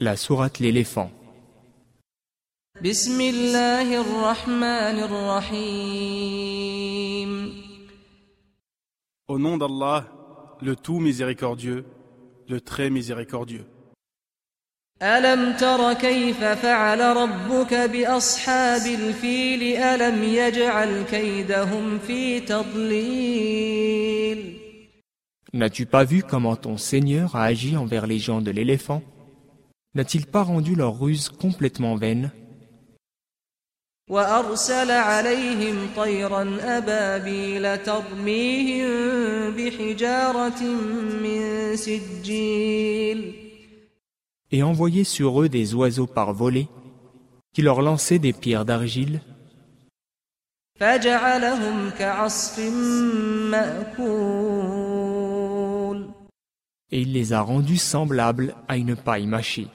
La sourate l'éléphant. بسم الله الرحمن الرحيم Au nom d'Allah, le tout miséricordieux, le très miséricordieux. ألم تر كيف فعل ربك بأصحاب الفيل ألم يجعل كيدهم في تضليل N'as-tu pas vu comment ton Seigneur a agi envers les gens de l'éléphant N'a-t-il pas rendu leur ruse complètement vaine وأرسل عليهم طيرا أبابيل ترميهم بحجارة من سجيل et envoyé sur eux des oiseaux par volée qui leur lançaient des pierres d'argile فجعلهم كعصف مأكول et il les a rendus semblables à une paille mâchée.